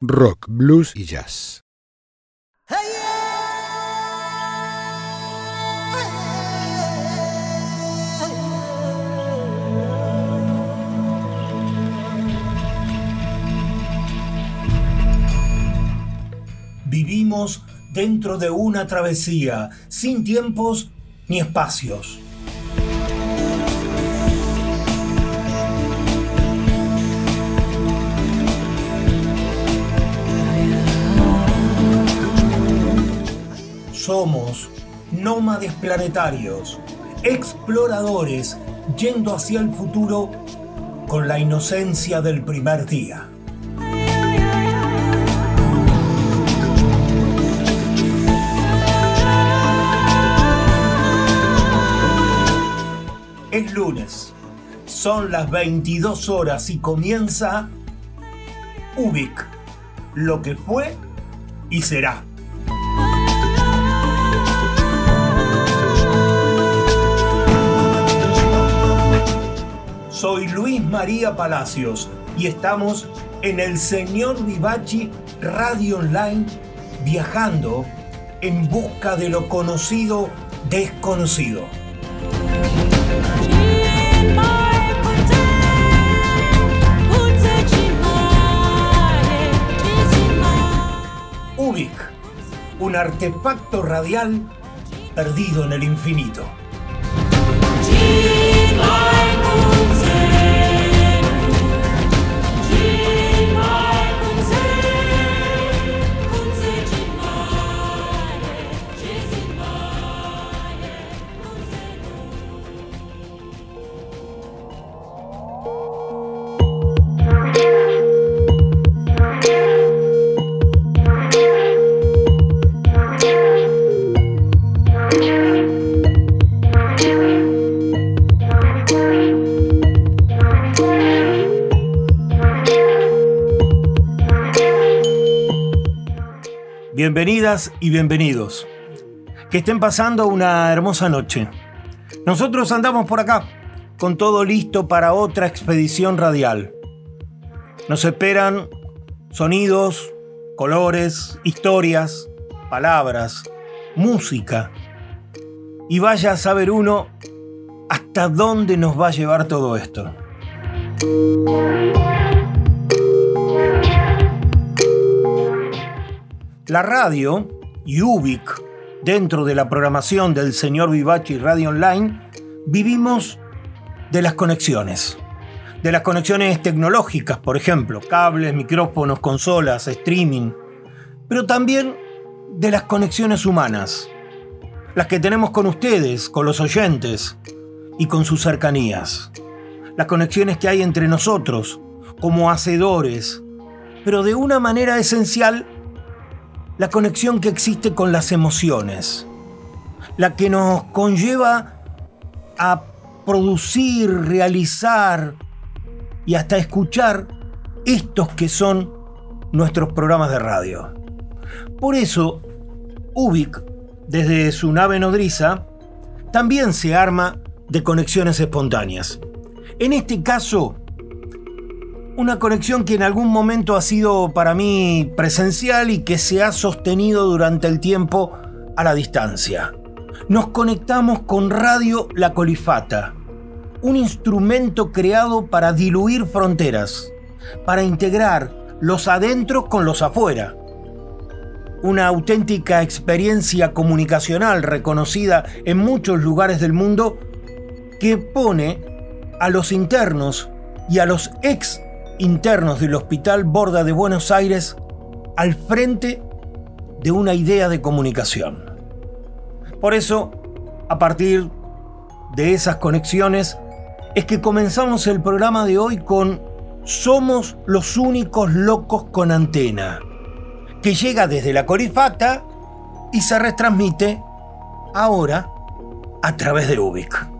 rock, blues y jazz. Vivimos dentro de una travesía, sin tiempos ni espacios. Somos nómades planetarios, exploradores yendo hacia el futuro con la inocencia del primer día. Es lunes, son las 22 horas y comienza Ubik, lo que fue y será. Soy Luis María Palacios y estamos en el Señor Vivachi Radio Online viajando en busca de lo conocido desconocido. Ubik, un artefacto radial perdido en el infinito. Bienvenidas y bienvenidos. Que estén pasando una hermosa noche. Nosotros andamos por acá, con todo listo para otra expedición radial. Nos esperan sonidos, colores, historias, palabras, música. Y vaya a saber uno hasta dónde nos va a llevar todo esto. La radio UBIC, dentro de la programación del señor Vivachi Radio Online, vivimos de las conexiones. De las conexiones tecnológicas, por ejemplo, cables, micrófonos, consolas, streaming, pero también de las conexiones humanas, las que tenemos con ustedes, con los oyentes y con sus cercanías, las conexiones que hay entre nosotros como hacedores, pero de una manera esencial la conexión que existe con las emociones, la que nos conlleva a producir, realizar y hasta escuchar estos que son nuestros programas de radio. Por eso, Ubik, desde su nave nodriza, también se arma de conexiones espontáneas. En este caso, una conexión que en algún momento ha sido para mí presencial y que se ha sostenido durante el tiempo a la distancia. Nos conectamos con Radio La Colifata, un instrumento creado para diluir fronteras, para integrar los adentros con los afuera. Una auténtica experiencia comunicacional reconocida en muchos lugares del mundo que pone a los internos y a los ex internos del Hospital Borda de Buenos Aires al frente de una idea de comunicación. Por eso, a partir de esas conexiones, es que comenzamos el programa de hoy con Somos los únicos locos con antena, que llega desde la Corifacta y se retransmite ahora a través de Ubik.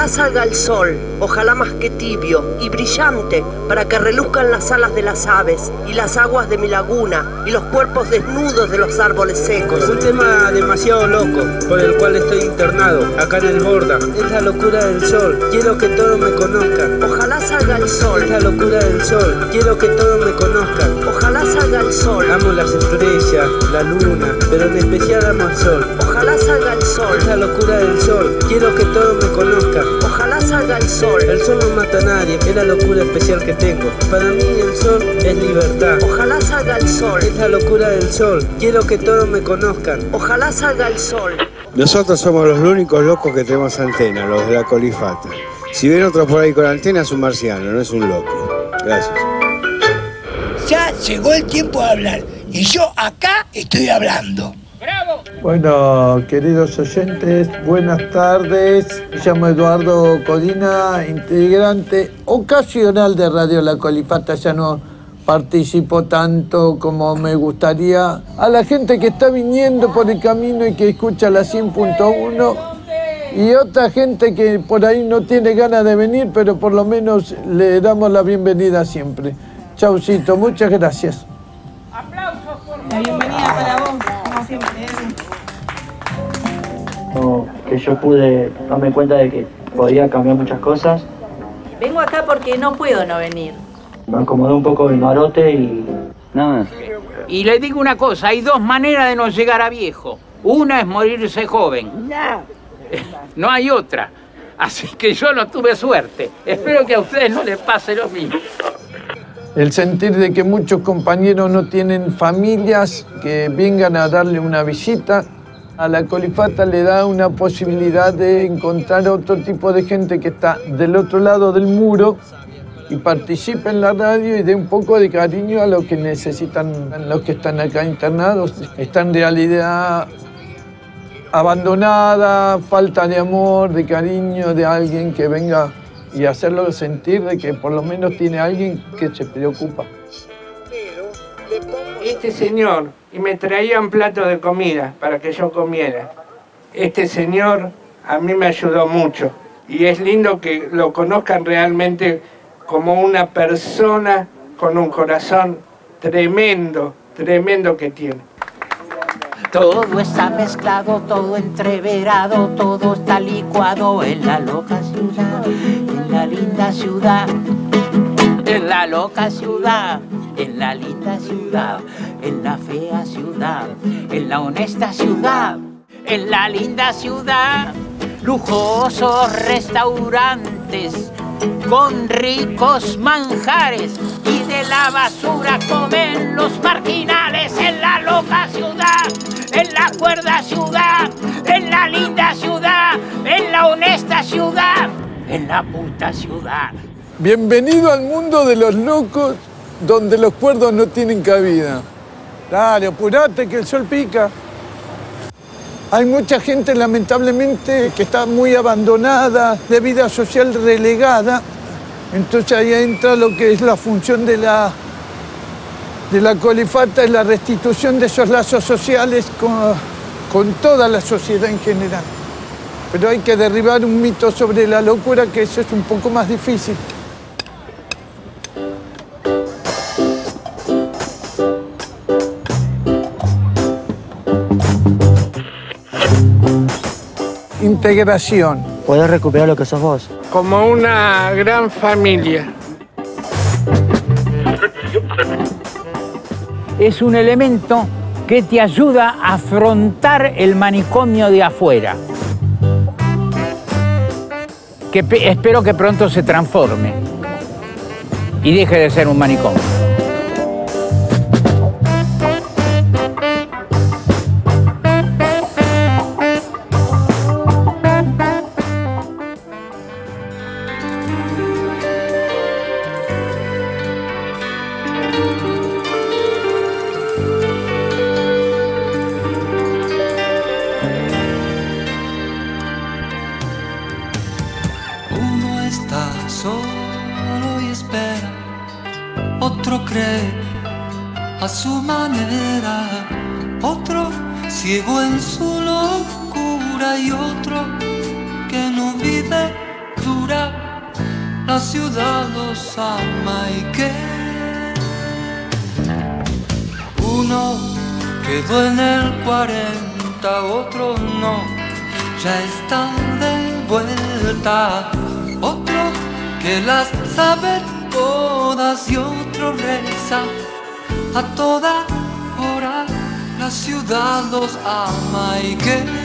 Ojalá salga el sol, ojalá más que tibio y brillante, para que reluzcan las alas de las aves y las aguas de mi laguna y los cuerpos desnudos de los árboles secos. Un tema demasiado loco, por el cual estoy internado, acá en el Borda. Es la locura del sol, quiero que todos me conozcan. Ojalá salga el sol. Es la locura del sol, quiero que todos me conozcan. Ojalá salga el sol. Amo las estrellas, la luna, pero en especial amo al sol. Ojalá salga el sol. Es la locura del sol, quiero que todos me conozcan. Ojalá salga el sol. El sol no mata a nadie, es la locura especial que tengo. Para mí el sol es libertad. Ojalá salga el sol. Es la locura del sol, quiero que todos me conozcan. Ojalá salga el sol. Nosotros somos los únicos locos que tenemos antena, los de la colifata. Si ven otro por ahí con antena es un marciano, no es un loco. Gracias. Ya llegó el tiempo de hablar y yo acá estoy hablando. Bueno, queridos oyentes, buenas tardes. Me llamo Eduardo Codina, integrante ocasional de Radio La Colifata. Ya no participo tanto como me gustaría. A la gente que está viniendo por el camino y que escucha la 100.1 y otra gente que por ahí no tiene ganas de venir, pero por lo menos le damos la bienvenida siempre. Chaucito, muchas gracias. Aplausos por la bienvenida para vos, que yo pude darme cuenta de que podía cambiar muchas cosas. Vengo acá porque no puedo no venir. Me acomodó un poco el marote y nada. Y le digo una cosa, hay dos maneras de no llegar a viejo. Una es morirse joven. No. No hay otra. Así que yo no tuve suerte. Espero que a ustedes no les pase lo mismo. El sentir de que muchos compañeros no tienen familias que vengan a darle una visita. A la colifata le da una posibilidad de encontrar otro tipo de gente que está del otro lado del muro y participe en la radio y dé un poco de cariño a lo que necesitan los que están acá internados. Están en realidad abandonada, falta de amor, de cariño, de alguien que venga y hacerlo sentir de que por lo menos tiene alguien que se preocupa. Este señor, y me traían platos de comida para que yo comiera. Este señor a mí me ayudó mucho y es lindo que lo conozcan realmente como una persona con un corazón tremendo, tremendo que tiene. Todo está mezclado, todo entreverado, todo está licuado en la loca ciudad, en la linda ciudad, en la loca ciudad, en la linda ciudad, en la fea ciudad, en la honesta ciudad, en la linda ciudad, lujosos restaurantes con ricos manjares y de la basura comen los marginales en la loca ciudad, en la cuerda ciudad, en la linda ciudad, en la honesta ciudad, en la puta ciudad. Bienvenido al mundo de los locos donde los cuerdos no tienen cabida. Dale, apurate que el sol pica. Hay mucha gente lamentablemente que está muy abandonada, de vida social relegada. Entonces ahí entra lo que es la función de la, de la colifata, es la restitución de esos lazos sociales con, con toda la sociedad en general. Pero hay que derribar un mito sobre la locura, que eso es un poco más difícil. Integración. Poder recuperar lo que sos vos. Como una gran familia. Es un elemento que te ayuda a afrontar el manicomio de afuera. Que espero que pronto se transforme y deje de ser un manicomio. almas my Michael.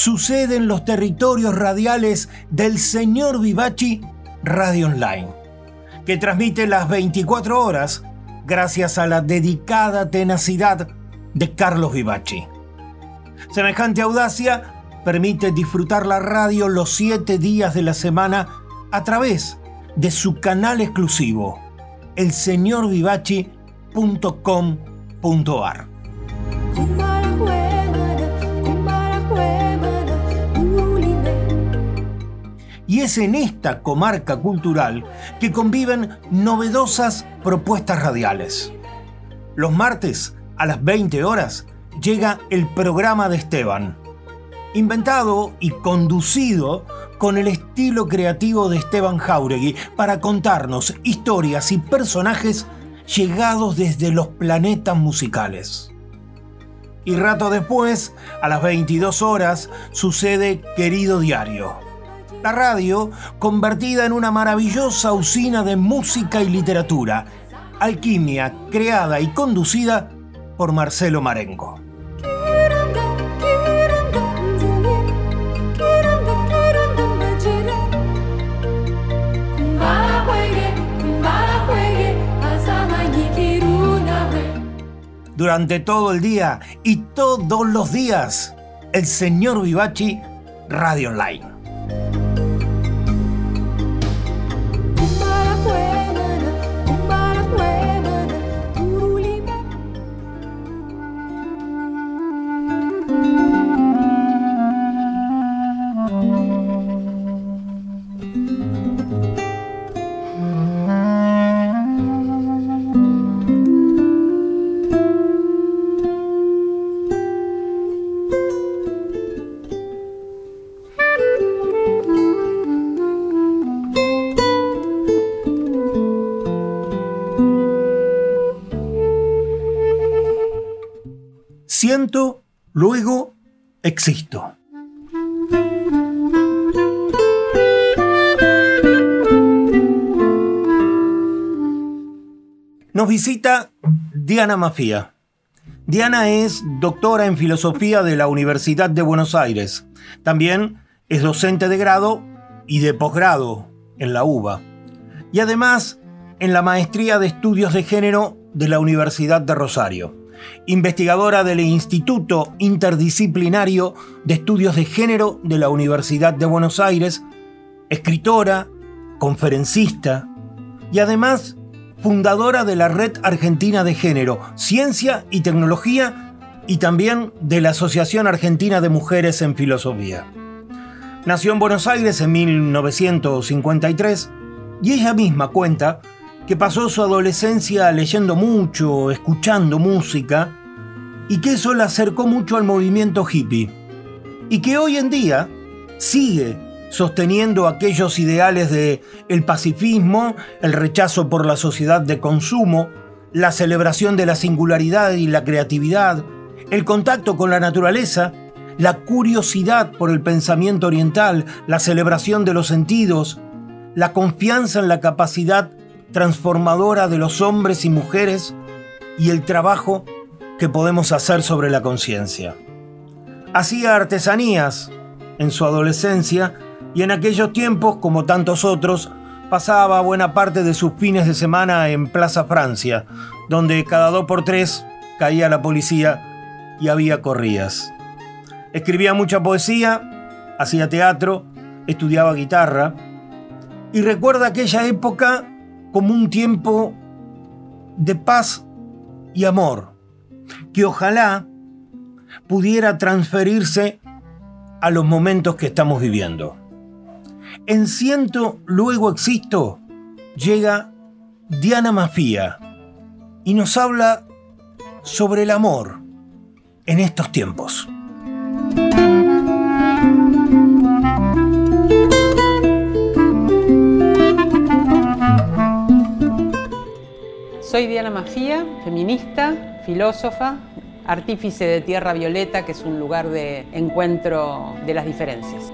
sucede en los territorios radiales del señor Vivachi Radio Online, que transmite las 24 horas gracias a la dedicada tenacidad de Carlos Vivachi. Semejante audacia permite disfrutar la radio los 7 días de la semana a través de su canal exclusivo, el elseñorvivachi.com.ar. Y es en esta comarca cultural que conviven novedosas propuestas radiales. Los martes, a las 20 horas, llega el programa de Esteban, inventado y conducido con el estilo creativo de Esteban Jauregui para contarnos historias y personajes llegados desde los planetas musicales. Y rato después, a las 22 horas, sucede Querido Diario la radio convertida en una maravillosa usina de música y literatura, alquimia creada y conducida por Marcelo Marengo. Durante todo el día y todos los días, el señor Vivachi Radio Online. Luego existo. Nos visita Diana Mafía. Diana es doctora en filosofía de la Universidad de Buenos Aires. También es docente de grado y de posgrado en la UBA. Y además en la maestría de estudios de género de la Universidad de Rosario. Investigadora del Instituto Interdisciplinario de Estudios de Género de la Universidad de Buenos Aires. Escritora, conferencista y además fundadora de la Red Argentina de Género, Ciencia y Tecnología y también de la Asociación Argentina de Mujeres en Filosofía. Nació en Buenos Aires en 1953 y ella misma cuenta que pasó su adolescencia leyendo mucho, escuchando música y que eso la acercó mucho al movimiento hippie y que hoy en día sigue sosteniendo aquellos ideales de el pacifismo, el rechazo por la sociedad de consumo, la celebración de la singularidad y la creatividad, el contacto con la naturaleza, la curiosidad por el pensamiento oriental, la celebración de los sentidos, la confianza en la capacidad transformadora de los hombres y mujeres y el trabajo que podemos hacer sobre la conciencia. Hacía artesanías en su adolescencia y en aquellos tiempos, como tantos otros, pasaba buena parte de sus fines de semana en Plaza Francia, donde cada dos por tres caía la policía y había corridas. Escribía mucha poesía, hacía teatro, estudiaba guitarra y recuerda aquella época como un tiempo de paz y amor, que ojalá pudiera transferirse a los momentos que estamos viviendo. En Siento, luego existo, llega Diana Mafía y nos habla sobre el amor en estos tiempos. Soy Diana Mafía, feminista, filósofa, artífice de Tierra Violeta, que es un lugar de encuentro de las diferencias.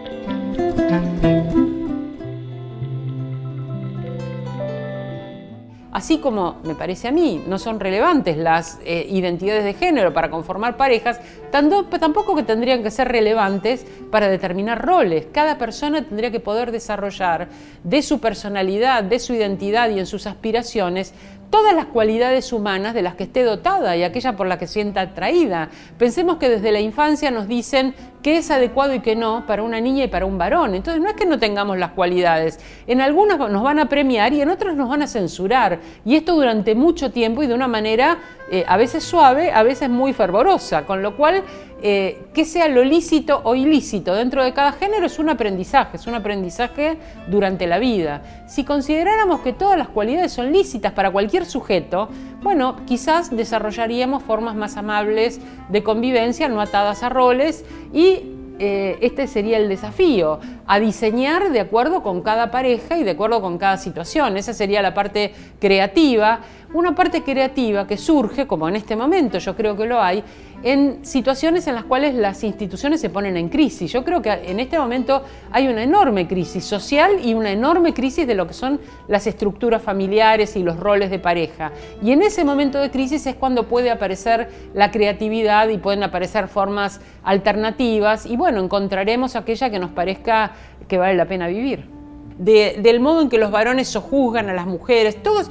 Así como me parece a mí, no son relevantes las eh, identidades de género para conformar parejas, tampoco que tendrían que ser relevantes para determinar roles. Cada persona tendría que poder desarrollar de su personalidad, de su identidad y en sus aspiraciones todas las cualidades humanas de las que esté dotada y aquella por la que sienta atraída. Pensemos que desde la infancia nos dicen qué es adecuado y qué no para una niña y para un varón. Entonces no es que no tengamos las cualidades. En algunas nos van a premiar y en otras nos van a censurar. Y esto durante mucho tiempo y de una manera eh, a veces suave, a veces muy fervorosa. Con lo cual eh, que sea lo lícito o ilícito dentro de cada género es un aprendizaje, es un aprendizaje durante la vida. Si consideráramos que todas las cualidades son lícitas para cualquier sujeto, bueno, quizás desarrollaríamos formas más amables de convivencia, no atadas a roles y eh, este sería el desafío, a diseñar de acuerdo con cada pareja y de acuerdo con cada situación. Esa sería la parte creativa. Una parte creativa que surge, como en este momento yo creo que lo hay, en situaciones en las cuales las instituciones se ponen en crisis. Yo creo que en este momento hay una enorme crisis social y una enorme crisis de lo que son las estructuras familiares y los roles de pareja. Y en ese momento de crisis es cuando puede aparecer la creatividad y pueden aparecer formas alternativas y bueno, encontraremos aquella que nos parezca que vale la pena vivir. De- del modo en que los varones sojuzgan a las mujeres, todos,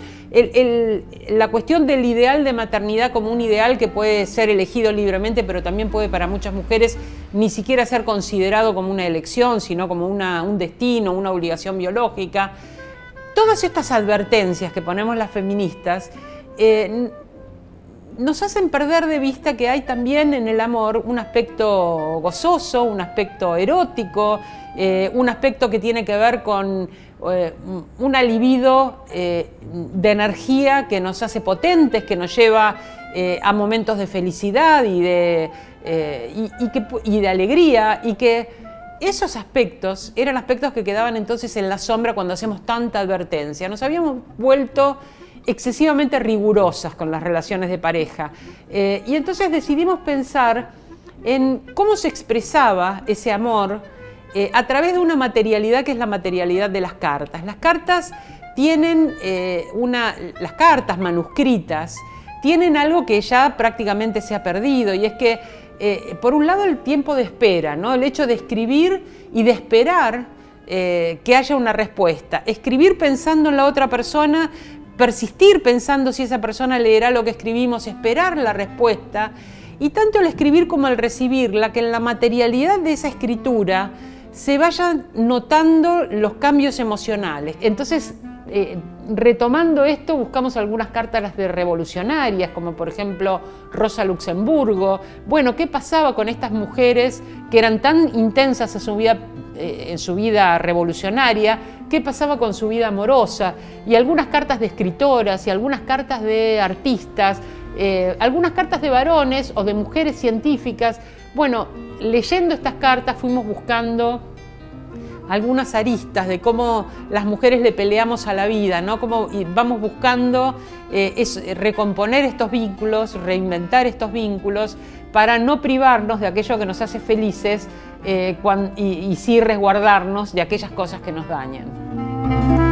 la cuestión del ideal de maternidad como un ideal que puede ser elegido libremente, pero también puede para muchas mujeres ni siquiera ser considerado como una elección, sino como una- un destino, una obligación biológica. Todas estas advertencias que ponemos las feministas eh, nos hacen perder de vista que hay también en el amor un aspecto gozoso, un aspecto erótico, eh, un aspecto que tiene que ver con eh, una libido eh, de energía que nos hace potentes, que nos lleva eh, a momentos de felicidad y de, y de alegría y que esos aspectos eran aspectos que quedaban entonces en la sombra cuando hacemos tanta advertencia. Nos habíamos vuelto excesivamente rigurosas con las relaciones de pareja. Eh, y entonces decidimos pensar en cómo se expresaba ese amor eh, a través de una materialidad que es la materialidad de las cartas. Las cartas tienen eh, una, las cartas manuscritas tienen algo que ya prácticamente se ha perdido y es que por un lado el tiempo de espera, ¿no? el hecho de escribir y de esperar que haya una respuesta. Escribir pensando en la otra persona, persistir pensando si esa persona leerá lo que escribimos, esperar la respuesta. Y tanto el escribir como el recibirla, que en la materialidad de esa escritura se vayan notando los cambios emocionales. Entonces, eh, retomando esto, buscamos algunas cartas de revolucionarias, como por ejemplo Rosa Luxemburgo. Bueno, ¿qué pasaba con estas mujeres que eran tan intensas en su vida, eh, en su vida revolucionaria? ¿Qué pasaba con su vida amorosa? Y algunas cartas de escritoras y algunas cartas de artistas, eh, algunas cartas de varones o de mujeres científicas. Bueno, leyendo estas cartas fuimos buscando algunas aristas de cómo las mujeres le peleamos a la vida, ¿no? Cómo vamos buscando eh, es- recomponer estos vínculos, reinventar estos vínculos, para no privarnos de aquello que nos hace felices eh, cuan- y, y sí resguardarnos de aquellas cosas que nos dañan.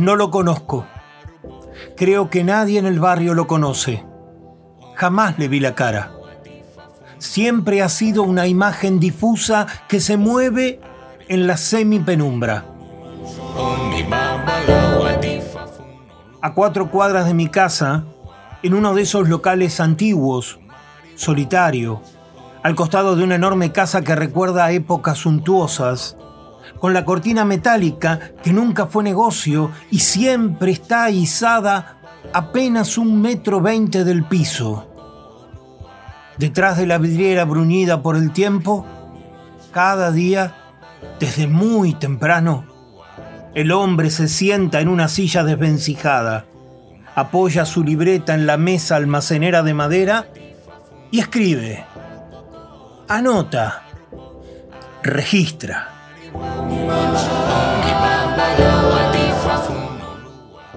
No lo conozco. Creo que nadie en el barrio lo conoce. Jamás le vi la cara. Siempre ha sido una imagen difusa que se mueve en la semipenumbra. A cuatro cuadras de mi casa, en uno de esos locales antiguos, solitario, al costado de una enorme casa que recuerda épocas suntuosas, con la cortina metálica que nunca fue negocio y siempre está izada apenas un metro veinte del piso. Detrás de la vidriera bruñida por el tiempo, cada día, desde muy temprano, el hombre se sienta en una silla desvencijada, apoya su libreta en la mesa almacenera de madera y escribe, anota, registra.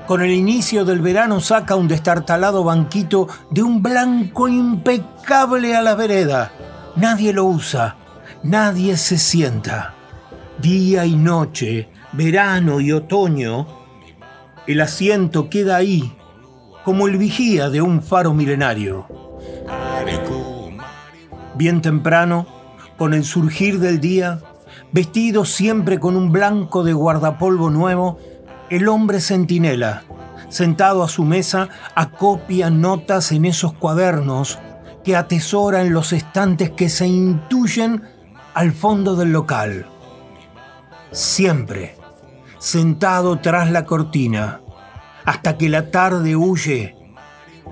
Con el inicio del verano saca un destartalado banquito de un blanco impecable a la vereda. Nadie lo usa, nadie se sienta. Día y noche, verano y otoño, el asiento queda ahí, como el vigía de un faro milenario. Bien temprano, con el surgir del día, vestido siempre con un blanco de guardapolvo nuevo, el hombre centinela, sentado a su mesa, acopia notas en esos cuadernos que atesora en los estantes que se intuyen al fondo del local. Siempre sentado tras la cortina, hasta que la tarde huye,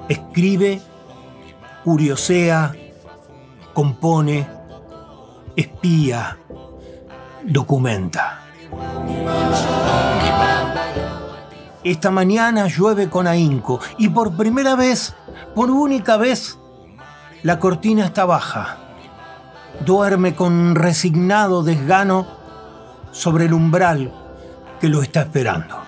escribe, curiosea, compone, espía, documenta. Esta mañana llueve con ahínco y por primera vez, por única vez, la cortina está baja. Duerme con resignado desgano sobre el umbral que lo está esperando.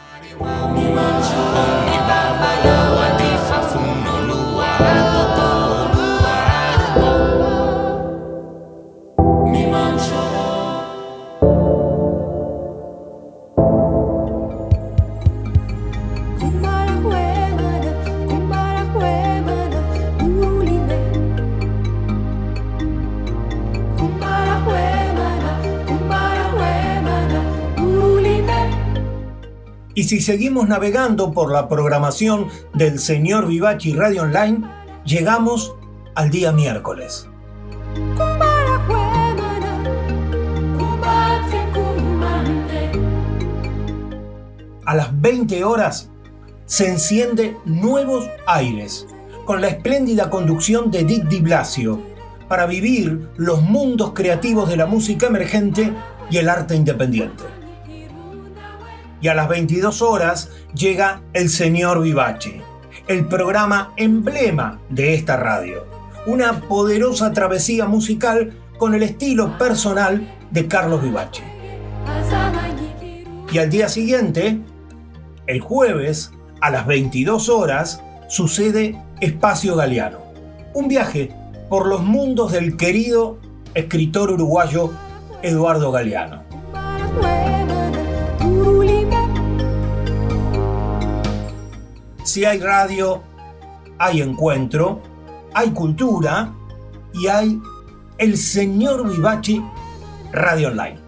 Y si seguimos navegando por la programación del señor Vivachi Radio Online, llegamos al día miércoles. A las 20 horas se enciende Nuevos Aires, con la espléndida conducción de Dick Di Blasio, para vivir los mundos creativos de la música emergente y el arte independiente y a las 22 horas llega El Señor Vivache, el programa emblema de esta radio. Una poderosa travesía musical con el estilo personal de Carlos Vivache. Y al día siguiente, el jueves, a las 22 horas, sucede Espacio Galeano. Un viaje por los mundos del querido escritor uruguayo Eduardo Galeano. Si hay radio, hay encuentro, hay cultura y hay el señor Vivachi Radio Online.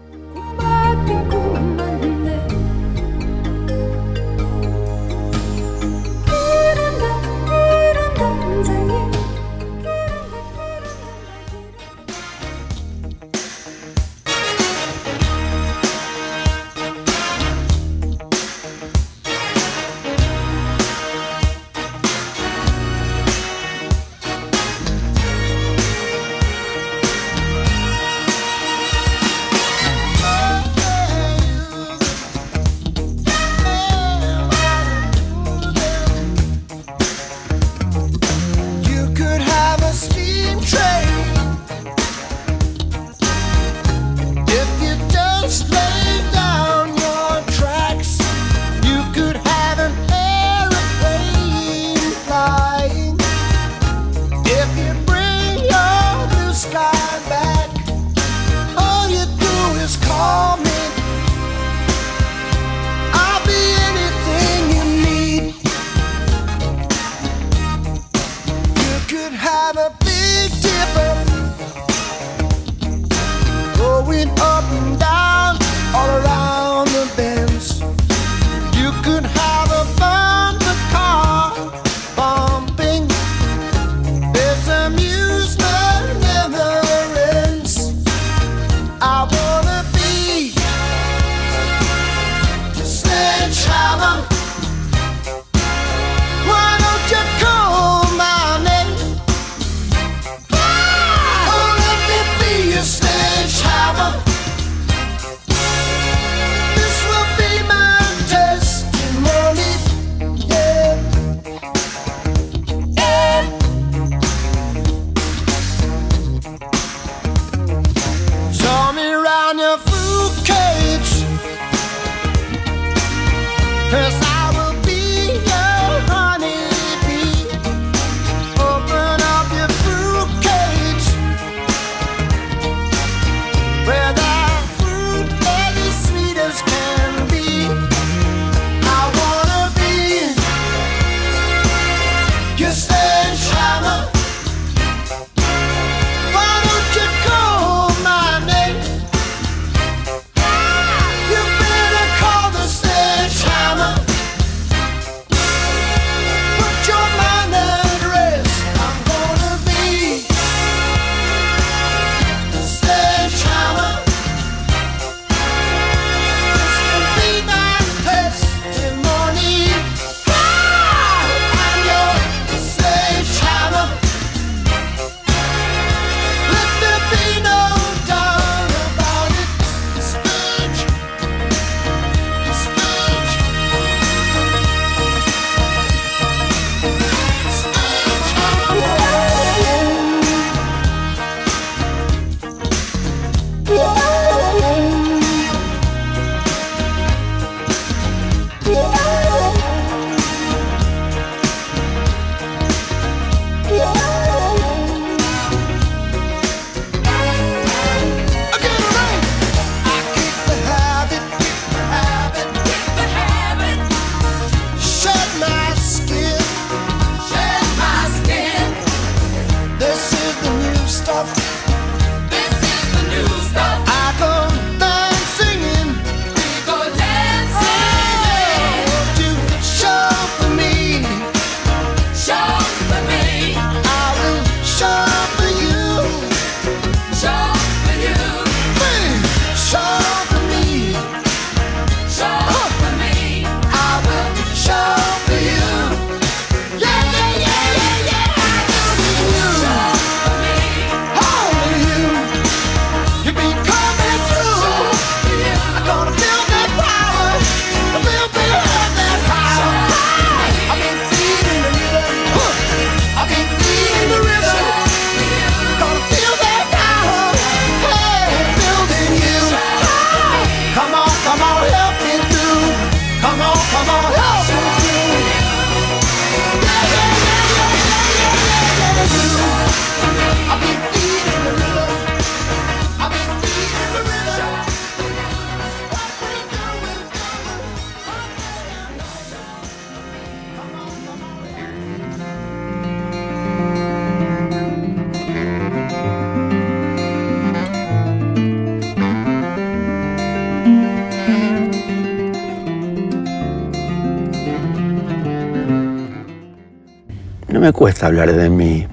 Me cuesta hablar de mí.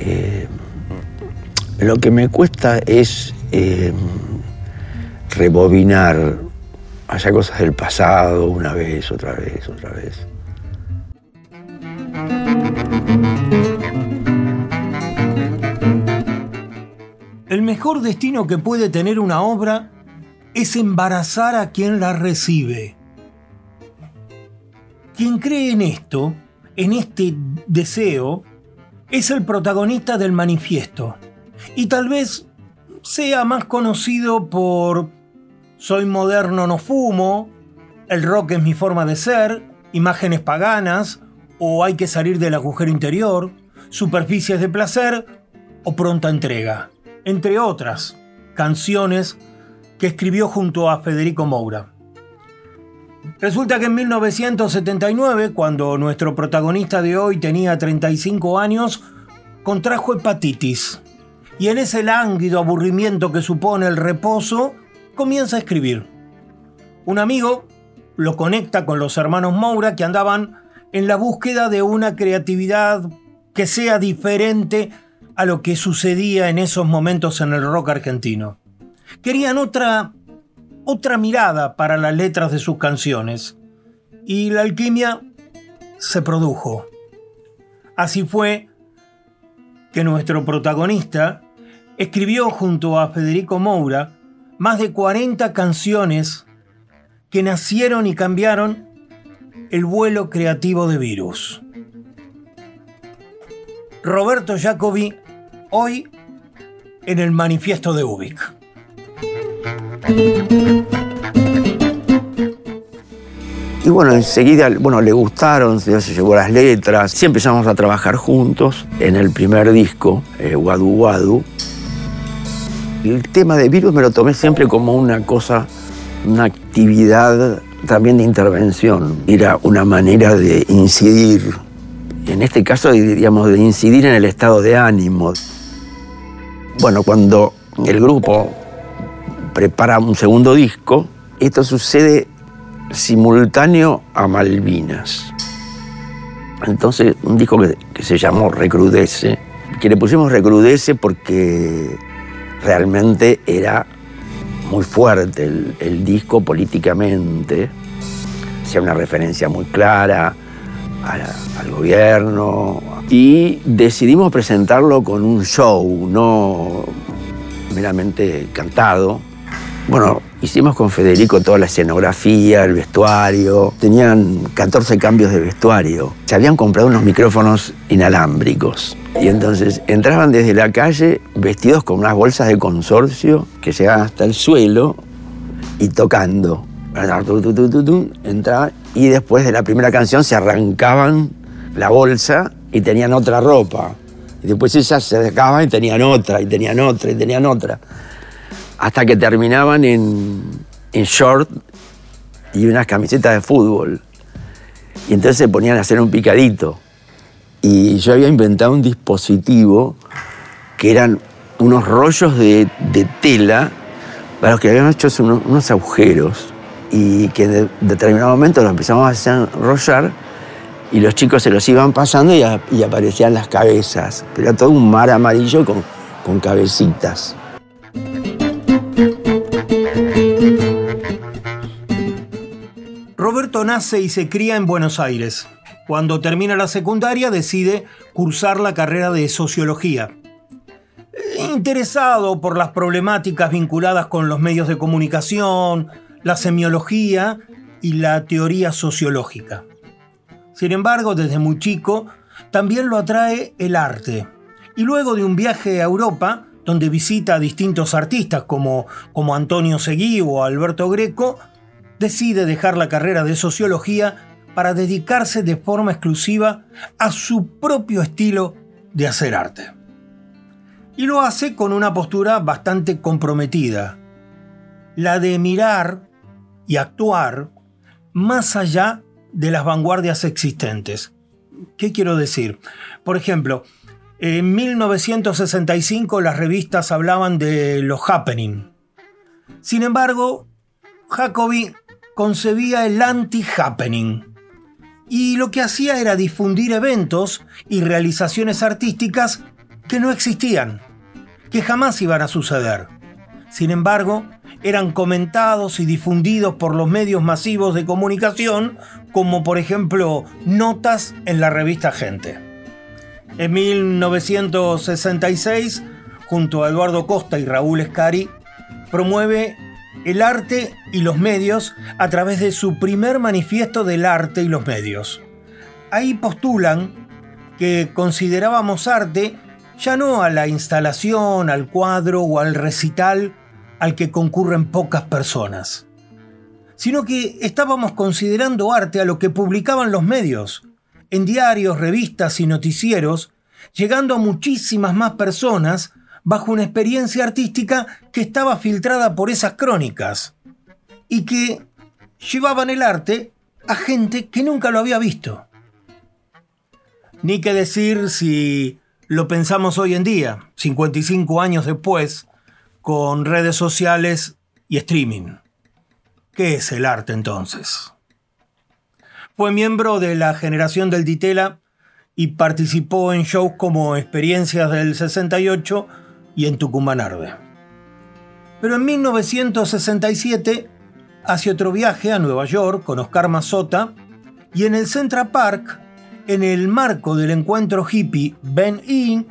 Eh, lo que me cuesta es eh, rebobinar hacia cosas del pasado una vez, otra vez, otra vez. El mejor destino que puede tener una obra es embarazar a quien la recibe. Quien cree en esto, en este deseo, es el protagonista del manifiesto. Y tal vez sea más conocido por Soy moderno, no fumo, El rock es mi forma de ser, Imágenes paganas, o Hay que salir del agujero interior, Superficies de placer o Pronta entrega, entre otras canciones que escribió junto a Federico Moura. Resulta que en 1979, cuando nuestro protagonista de hoy tenía 35 años, contrajo hepatitis. Y en ese lánguido aburrimiento que supone el reposo, comienza a escribir. Un amigo lo conecta con los hermanos Moura que andaban en la búsqueda de una creatividad que sea diferente a lo que sucedía en esos momentos en el rock argentino. Querían otra otra mirada para las letras de sus canciones. Y la alquimia se produjo. Así fue que nuestro protagonista escribió junto a Federico Moura más de 40 canciones que nacieron y cambiaron el vuelo creativo de Virus. Roberto Jacobi, hoy en el manifiesto de Ubik. Y bueno, enseguida, bueno, le gustaron, se llevó las letras. Sí empezamos a trabajar juntos en el primer disco, eh, Wadu. El tema de virus me lo tomé siempre como una cosa, una actividad también de intervención. Era una manera de incidir, en este caso diríamos de incidir en el estado de ánimo. Bueno, cuando el grupo prepara un segundo disco, esto sucede simultáneo a Malvinas. Entonces, un disco que, se llamó Recrudece, que le pusimos Recrudece porque realmente era muy fuerte el, disco políticamente, hacía una referencia muy clara al gobierno y decidimos presentarlo con un show, no meramente cantado. Bueno, hicimos con Federico toda la escenografía, el vestuario. Tenían 14 cambios de vestuario. Se habían comprado unos micrófonos inalámbricos. Y entonces entraban desde la calle vestidos con unas bolsas de consorcio que llegaban hasta el suelo y tocando. Entraban y después de la primera canción se arrancaban la bolsa y tenían otra ropa. Y después esas se dejaban y tenían otra, y tenían otra, y tenían otra hasta que terminaban en, short y unas camisetas de fútbol. Y entonces se ponían a hacer un picadito. Y yo había inventado un dispositivo que eran unos rollos de, tela para los que habían hecho unos, agujeros y que en determinado momento los empezamos a enrollar y los chicos se los iban pasando y, aparecían las cabezas. Pero era todo un mar amarillo con, con cabecitas. Roberto nace y se cría en Buenos Aires. Cuando termina la secundaria decide cursar la carrera de sociología. Interesado por las problemáticas vinculadas con los medios de comunicación, la semiología y la teoría sociológica. Sin embargo, desde muy chico, también lo atrae el arte. Y luego de un viaje a Europa, donde visita a distintos artistas como, como Antonio Seguí o Alberto Greco, decide dejar la carrera de sociología para dedicarse de forma exclusiva a su propio estilo de hacer arte. Y lo hace con una postura bastante comprometida, la de mirar y actuar más allá de las vanguardias existentes. ¿Qué quiero decir? Por ejemplo, en 1965 las revistas hablaban de lo happening. Sin embargo, Jacobi concebía el anti-happening. y lo que hacía era difundir eventos y realizaciones artísticas que no existían, que jamás iban a suceder. Sin embargo, eran comentados y difundidos por los medios masivos de comunicación, como por ejemplo notas en la revista Gente. En 1966, junto a Eduardo Costa y Raúl Escari, promueve el arte y los medios a través de su primer manifiesto del arte y los medios. Ahí postulan que considerábamos arte ya no a la instalación, al cuadro o al recital al que concurren pocas personas, sino que estábamos considerando arte a lo que publicaban los medios, en diarios, revistas y noticieros, llegando a muchísimas más personas bajo una experiencia artística que estaba filtrada por esas crónicas y que llevaban el arte a gente que nunca lo había visto. Ni que decir si lo pensamos hoy en día, 55 años después, con redes sociales y streaming. ¿Qué es el arte entonces? Fue miembro de la generación del Ditela y participó en shows como Experiencias del 68 y en Tucumán Arde. Pero en 1967 hace otro viaje a Nueva York con Oscar Mazota y en el Central Park, en el marco del encuentro hippie Ben In,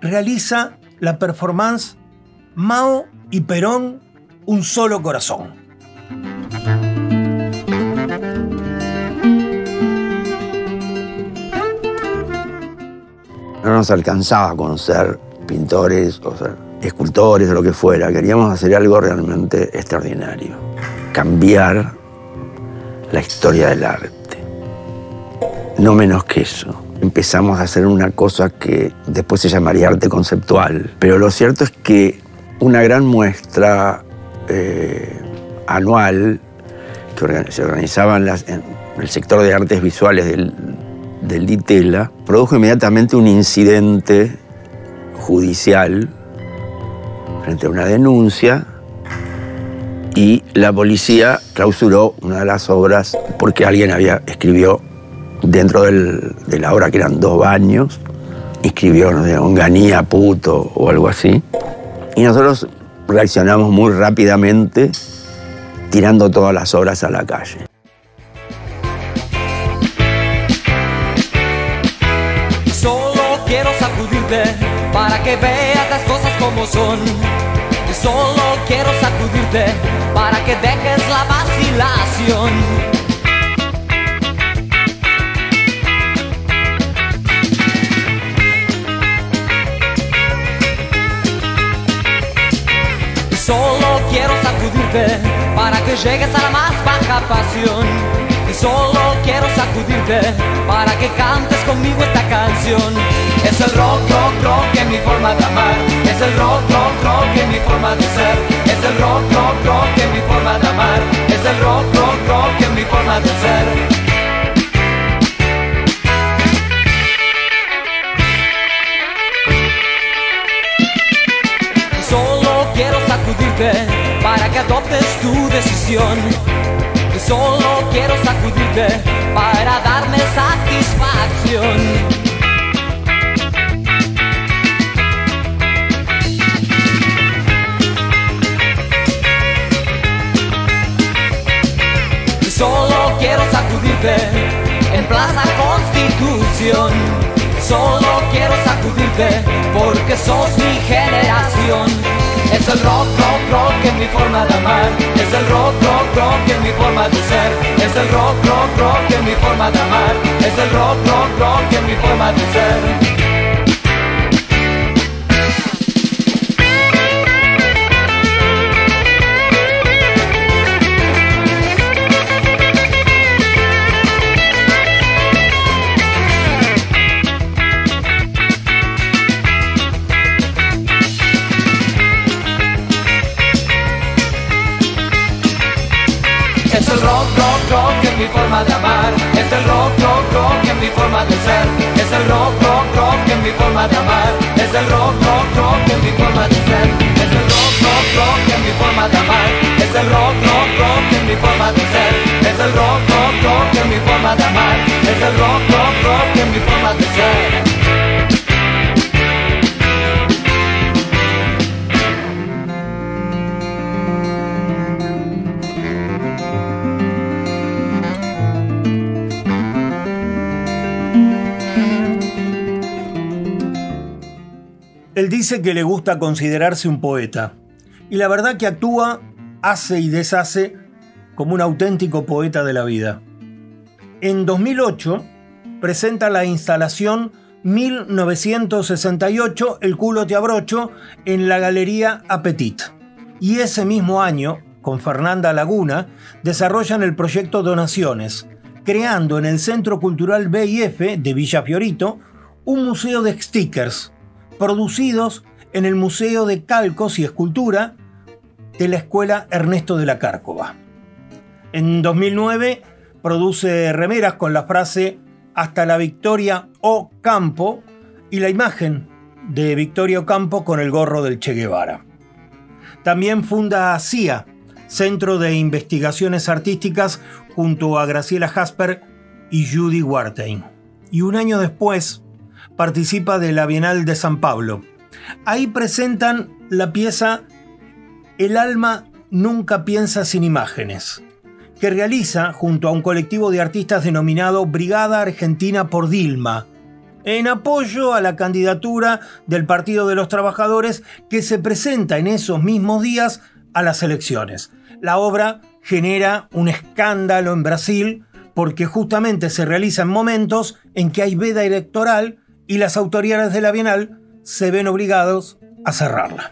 realiza la performance Mao y Perón, un solo corazón. No nos alcanzaba con ser pintores escultores o lo que fuera. Queríamos hacer algo realmente extraordinario. Cambiar la historia del arte. No menos que eso. Empezamos a hacer una cosa que después se llamaría arte conceptual. Pero lo cierto es que una gran muestra eh, anual que se organizaba en, el sector de artes visuales del, del DITELA produjo inmediatamente un incidente judicial frente a una denuncia y la policía clausuró una de las obras porque alguien había escribió dentro de la obra que eran dos baños escribió no sé, un ganía puto o algo así. Y nosotros reaccionamos muy rápidamente tirando todas las obras a la calle dejes la vacilación. Solo quiero sacudirte para que llegues a la más baja pasión. Solo quiero sacudirte para que cantes conmigo esta canción. Es el rock, rock, rock en mi forma de amar. Es el rock, rock, rock en mi forma de ser. Es el rock, rock, rock en mi forma de amar. Es el rock, rock, rock en mi forma de ser. Solo quiero sacudirte para que adoptes tu decisión. Solo quiero sacudirte para darme satisfacción. Solo quiero sacudirte en Plaza Constitución. Solo quiero sacudirte porque sos mi generación. Es el rock, rock, rock en mi forma de amar. Es el rock, rock, rock en mi forma de ser. Es el rock, rock, rock en mi forma de amar. Es el rock, rock, rock en mi forma de ser. es el rock, rock, rock en mi forma de ser, es el rock, rock, rock en mi forma de amar, es el rock, rock, rock en mi forma de ser, es el rock, rock, rock en mi forma de amar, es el rock, rock, rock en mi forma de que le gusta considerarse un poeta. Y la verdad que actúa, hace y deshace como un auténtico poeta de la vida. En 2008 presenta la instalación 1968 El culo te abrocho en la Galería Apetit. Y ese mismo año, con Fernanda Laguna, desarrollan el proyecto Donaciones, creando en el Centro Cultural BIF de Villa Fiorito un museo de stickers producidos en el Museo de Calcos y Escultura de la Escuela Ernesto de la Cárcova. En 2009 produce remeras con la frase Hasta la Victoria o Campo y la imagen de Victoria Ocampo con el gorro del Che Guevara. También funda CIA, Centro de Investigaciones Artísticas, junto a Graciela Jasper y Judy Wartein. Y un año después participa de la Bienal de San Pablo. Ahí presentan la pieza El alma nunca piensa sin imágenes, que realiza junto a un colectivo de artistas denominado Brigada Argentina por Dilma, en apoyo a la candidatura del Partido de los Trabajadores que se presenta en esos mismos días a las elecciones. La obra genera un escándalo en Brasil porque justamente se realiza en momentos en que hay veda electoral y las autoridades de la Bienal se ven obligados a cerrarla.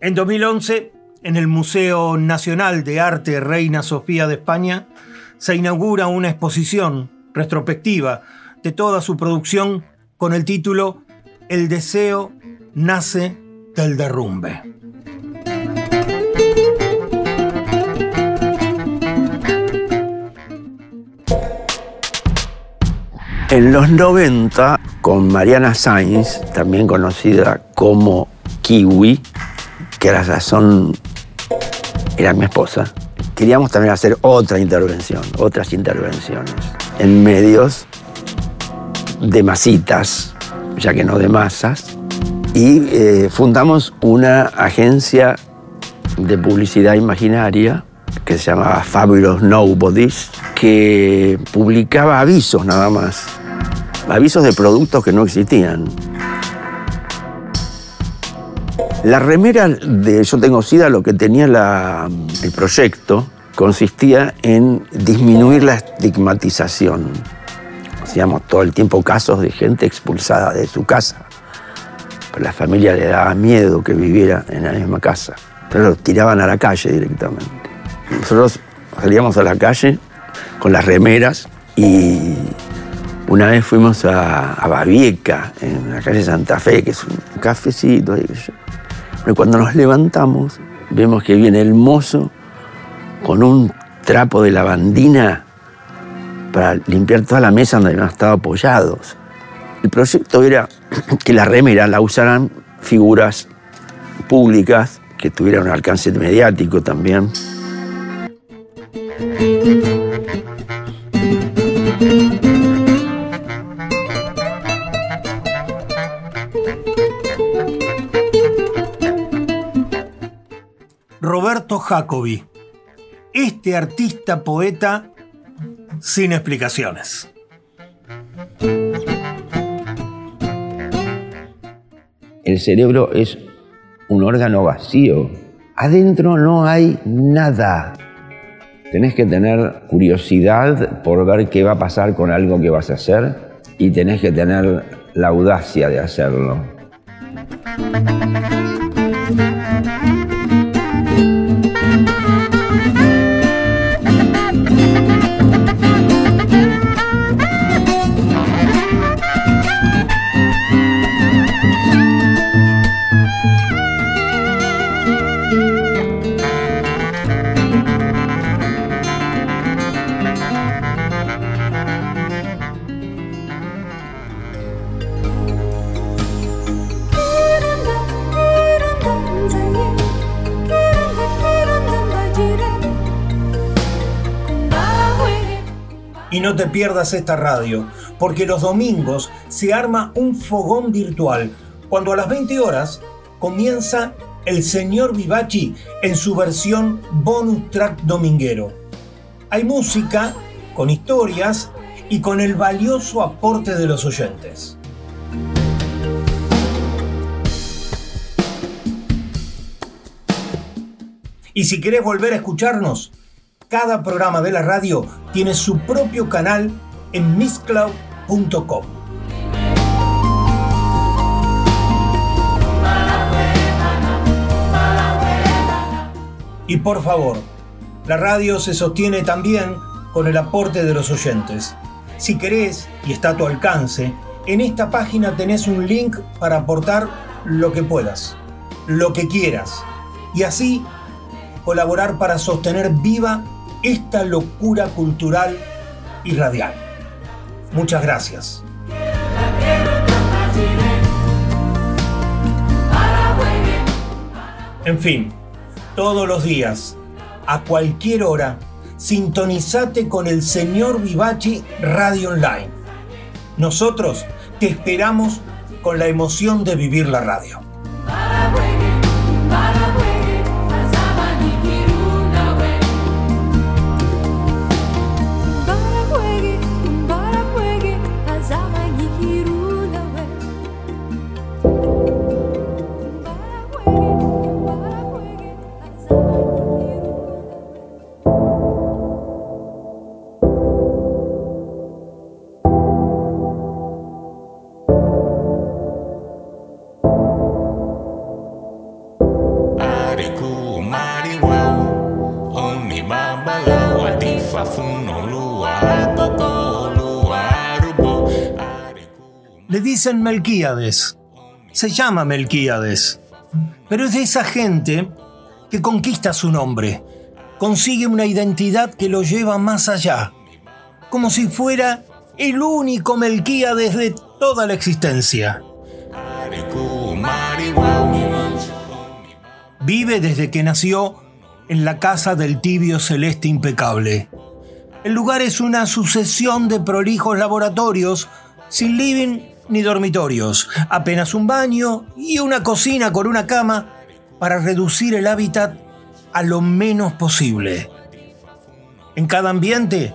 En 2011, en el Museo Nacional de Arte Reina Sofía de España, se inaugura una exposición retrospectiva de toda su producción con el título El deseo nace del derrumbe. En los 90, con Mariana Sainz, también conocida como Kiwi, que era razón, era mi esposa, queríamos también hacer otra intervención, otras intervenciones en medios de masitas, ya que no de masas, y eh, fundamos una agencia de publicidad imaginaria que se llamaba Fabulous Nobodies, que publicaba avisos nada más avisos de productos que no existían. La remera de Yo tengo SIDA, lo que tenía el proyecto, consistía en disminuir la estigmatización. Hacíamos todo el tiempo casos de gente expulsada de su casa. la familia le daba miedo que viviera en la misma casa. Entonces los tiraban a la calle directamente. Nosotros salíamos a la calle con las remeras y una vez fuimos a, Babieca, en la calle Santa Fe, que es un cafecito. Pero cuando nos levantamos, vemos que viene el mozo con un trapo de lavandina para limpiar toda la mesa donde habían estado apoyados. El proyecto era que la remera la usaran figuras públicas que tuvieran un alcance mediático también. Roberto Jacobi, este artista poeta sin explicaciones. El cerebro es un órgano vacío. Adentro no hay nada. Tenés que tener curiosidad por ver qué va a pasar con algo que vas a hacer y tenés que tener la audacia de hacerlo. no te pierdas esta radio, porque los domingos se arma un fogón virtual, cuando a las 20 horas comienza el señor Vivachi en su versión bonus track dominguero. Hay música, con historias y con el valioso aporte de los oyentes. Y si querés volver a escucharnos, cada programa de la radio tiene su propio canal en misscloud.com. Y por favor, la radio se sostiene también con el aporte de los oyentes. Si querés, y está a tu alcance, en esta página tenés un link para aportar lo que puedas, lo que quieras, y así colaborar para sostener viva esta locura cultural y radial. Muchas gracias. En fin, todos los días, a cualquier hora, sintonizate con el señor Vivachi Radio Online. Nosotros te esperamos con la emoción de vivir la radio. Dicen Melquíades. Se llama Melquíades. Pero es de esa gente que conquista su nombre. Consigue una identidad que lo lleva más allá. Como si fuera el único Melquíades de toda la existencia. Vive desde que nació en la casa del tibio celeste impecable. El lugar es una sucesión de prolijos laboratorios, sin living ni dormitorios, apenas un baño y una cocina con una cama para reducir el hábitat a lo menos posible. En cada ambiente,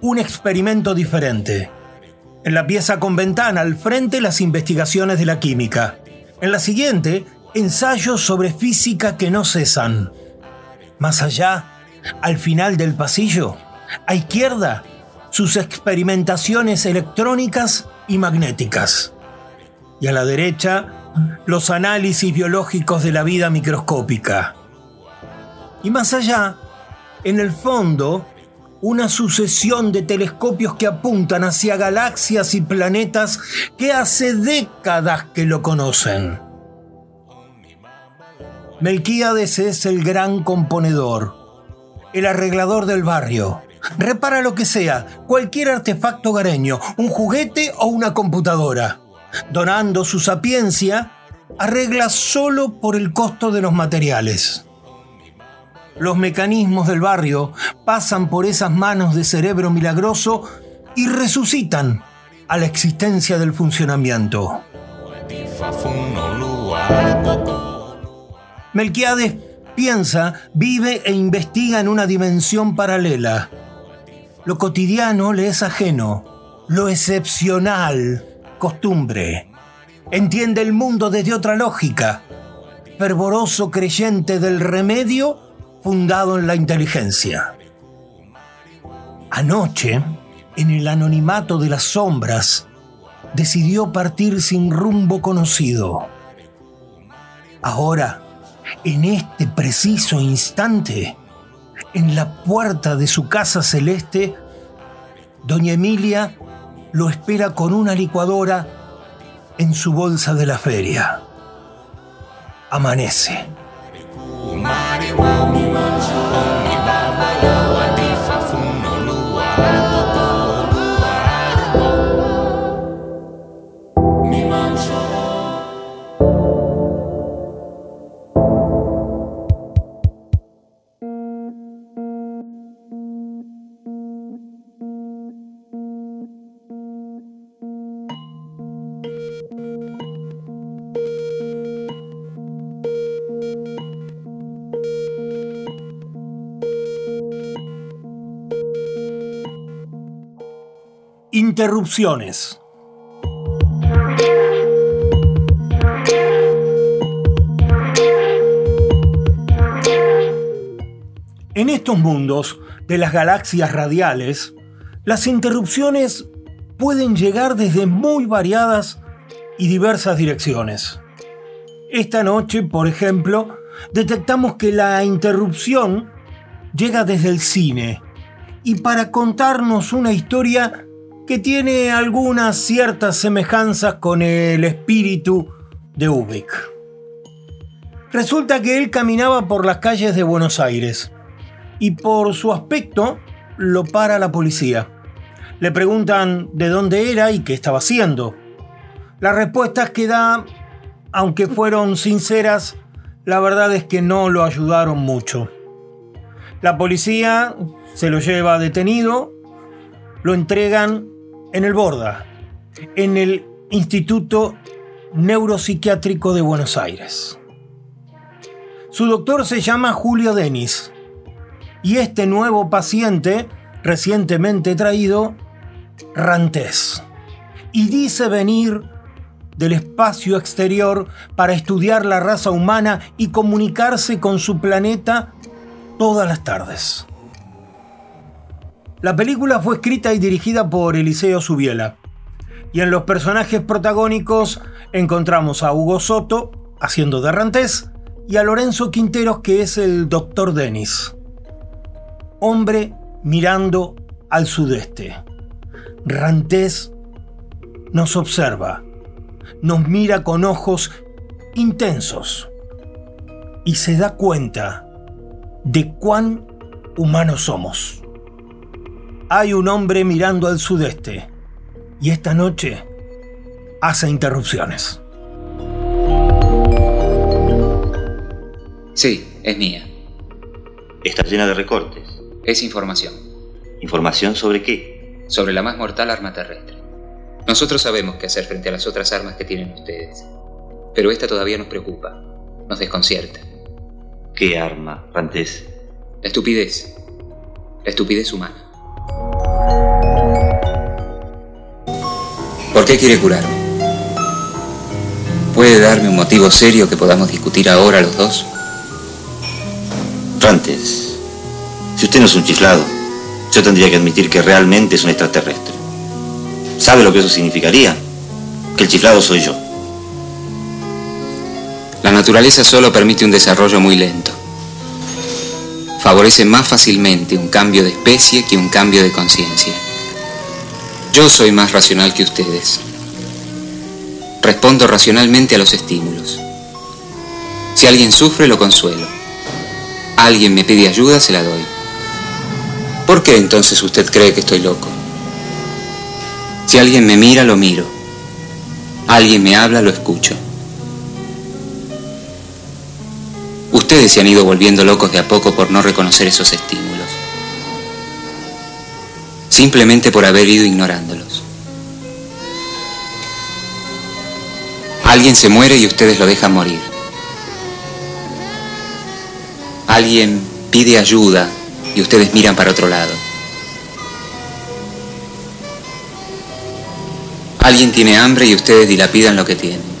un experimento diferente. En la pieza con ventana al frente las investigaciones de la química. En la siguiente, ensayos sobre física que no cesan. Más allá, al final del pasillo, a izquierda, sus experimentaciones electrónicas y magnéticas. Y a la derecha, los análisis biológicos de la vida microscópica. Y más allá, en el fondo, una sucesión de telescopios que apuntan hacia galaxias y planetas que hace décadas que lo conocen. Melquíades es el gran componedor, el arreglador del barrio. Repara lo que sea, cualquier artefacto hogareño, un juguete o una computadora. Donando su sapiencia, arregla solo por el costo de los materiales. Los mecanismos del barrio pasan por esas manos de cerebro milagroso y resucitan a la existencia del funcionamiento. Melquiades piensa, vive e investiga en una dimensión paralela. Lo cotidiano le es ajeno, lo excepcional, costumbre. Entiende el mundo desde otra lógica, fervoroso creyente del remedio fundado en la inteligencia. Anoche, en el anonimato de las sombras, decidió partir sin rumbo conocido. Ahora, en este preciso instante, en la puerta de su casa celeste, doña Emilia lo espera con una licuadora en su bolsa de la feria. Amanece. Interrupciones. estos mundos de las galaxias radiales, las interrupciones pueden llegar desde muy variadas y diversas direcciones. Esta noche, por ejemplo, detectamos que la interrupción llega desde el cine y para contarnos una historia que tiene algunas ciertas semejanzas con el espíritu de Ubik. Resulta que él caminaba por las calles de Buenos Aires y por su aspecto lo para la policía. Le preguntan de dónde era y qué estaba haciendo. Las respuestas que da, aunque fueron sinceras, la verdad es que no lo ayudaron mucho. La policía se lo lleva detenido, lo entregan en el Borda, en el Instituto Neuropsiquiátrico de Buenos Aires. Su doctor se llama Julio Denis y este nuevo paciente, recientemente traído, Rantés, y dice venir del espacio exterior para estudiar la raza humana y comunicarse con su planeta todas las tardes. La película fue escrita y dirigida por Eliseo Subiela. Y en los personajes protagónicos encontramos a Hugo Soto, haciendo de Rantés, y a Lorenzo Quinteros, que es el Doctor Denis. Hombre mirando al sudeste. Rantés nos observa, nos mira con ojos intensos y se da cuenta de cuán humanos somos. Hay un hombre mirando al sudeste y esta noche hace interrupciones. Sí, es mía. Está llena de recortes. Es información. ¿Información sobre qué? Sobre la más mortal arma terrestre. Nosotros sabemos qué hacer frente a las otras armas que tienen ustedes. Pero esta todavía nos preocupa. Nos desconcierta. ¿Qué arma, Rantés? La estupidez. La estupidez humana. ¿Por qué quiere curarme? ¿Puede darme un motivo serio que podamos discutir ahora los dos? Rantes, si usted no es un chiflado, yo tendría que admitir que realmente es un extraterrestre. ¿Sabe lo que eso significaría? Que el chiflado soy yo. La naturaleza solo permite un desarrollo muy lento. Favorece más fácilmente un cambio de especie que un cambio de conciencia. Yo soy más racional que ustedes. Respondo racionalmente a los estímulos. Si alguien sufre, lo consuelo. Alguien me pide ayuda, se la doy. ¿Por qué entonces usted cree que estoy loco? Si alguien me mira, lo miro. Alguien me habla, lo escucho. Ustedes se han ido volviendo locos de a poco por no reconocer esos estímulos simplemente por haber ido ignorándolos. Alguien se muere y ustedes lo dejan morir. Alguien pide ayuda y ustedes miran para otro lado. Alguien tiene hambre y ustedes dilapidan lo que tienen.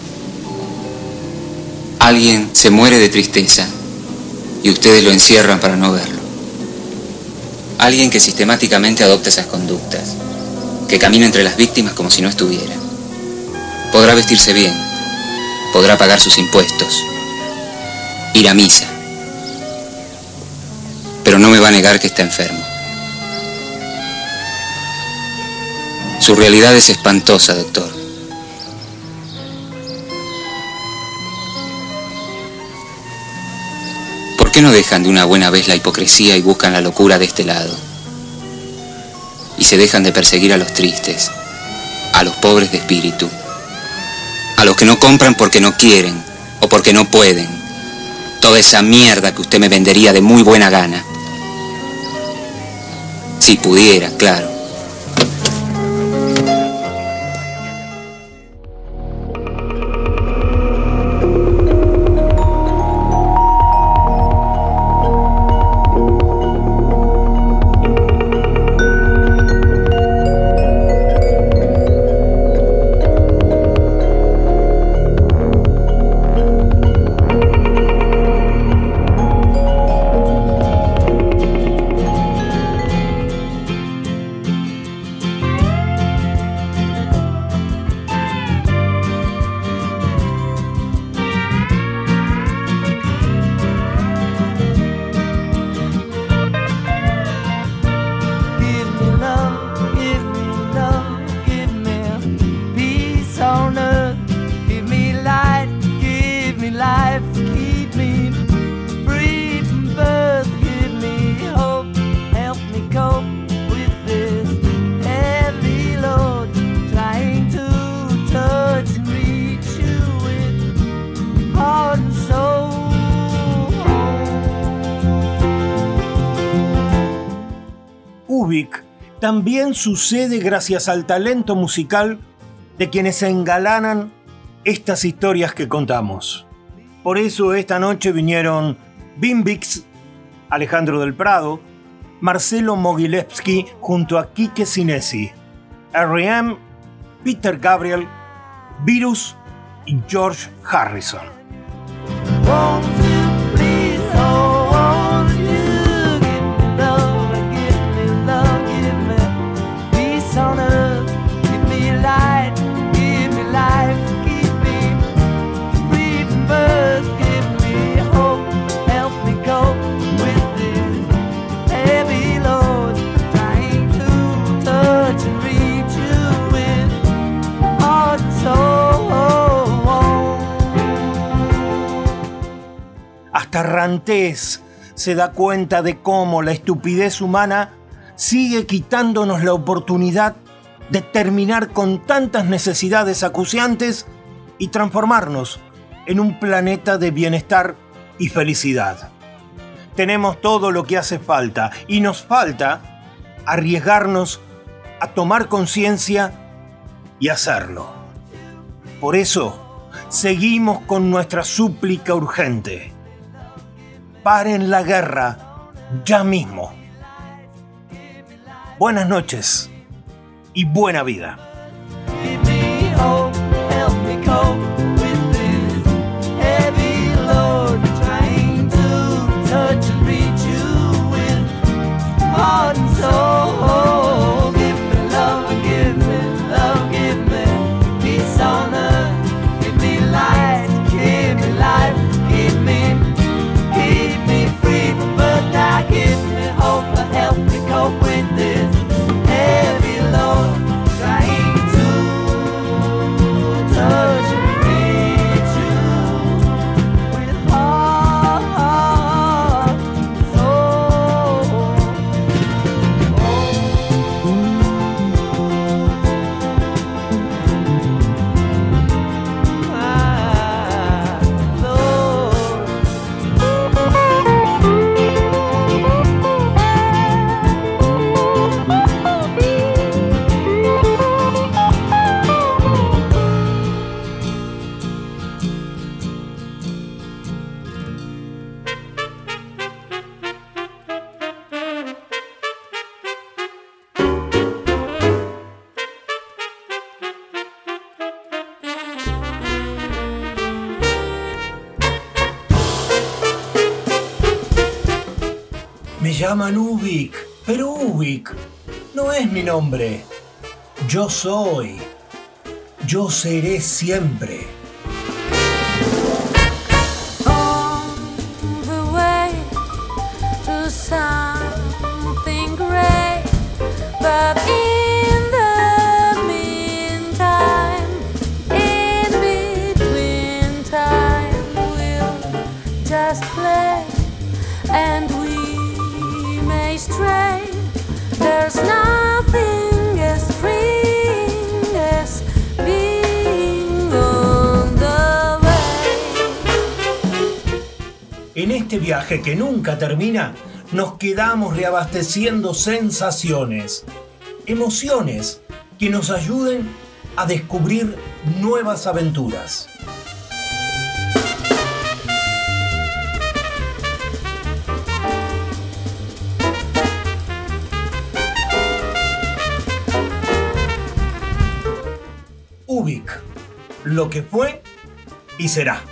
Alguien se muere de tristeza y ustedes lo encierran para no verlo. Alguien que sistemáticamente adopta esas conductas, que camina entre las víctimas como si no estuviera. Podrá vestirse bien, podrá pagar sus impuestos, ir a misa, pero no me va a negar que está enfermo. Su realidad es espantosa, doctor. Qué no dejan de una buena vez la hipocresía y buscan la locura de este lado? Y se dejan de perseguir a los tristes, a los pobres de espíritu, a los que no compran porque no quieren o porque no pueden. Toda esa mierda que usted me vendería de muy buena gana. Si pudiera, claro. También sucede gracias al talento musical de quienes engalanan estas historias que contamos. Por eso esta noche vinieron Bimbix, Alejandro del Prado, Marcelo Mogilevsky junto a Kike Sinesi, R.E.M., Peter Gabriel, Virus y George Harrison. Se da cuenta de cómo la estupidez humana sigue quitándonos la oportunidad de terminar con tantas necesidades acuciantes y transformarnos en un planeta de bienestar y felicidad. Tenemos todo lo que hace falta y nos falta arriesgarnos a tomar conciencia y hacerlo. Por eso, seguimos con nuestra súplica urgente. Paren la guerra ya mismo. Buenas noches y buena vida. Llaman Ubik, pero Ubik no es mi nombre. Yo soy. Yo seré siempre. Viaje que nunca termina, nos quedamos reabasteciendo sensaciones, emociones que nos ayuden a descubrir nuevas aventuras. Ubik, lo que fue y será.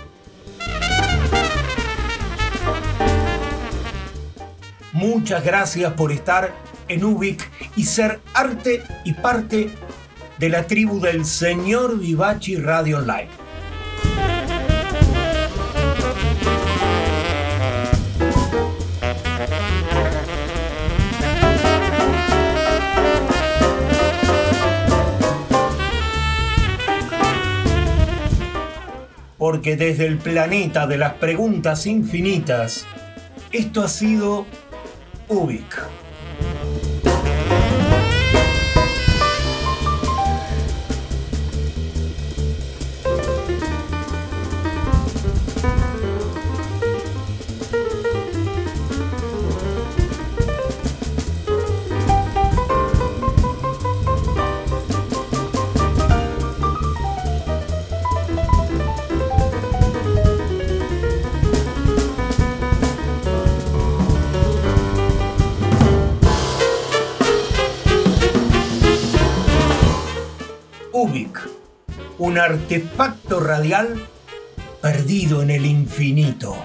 Muchas gracias por estar en Ubik y ser arte y parte de la tribu del señor Vivachi Radio Online. Porque desde el planeta de las preguntas infinitas, esto ha sido Ubik. Artefacto radial perdido en el infinito.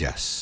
Rock, blues y jazz.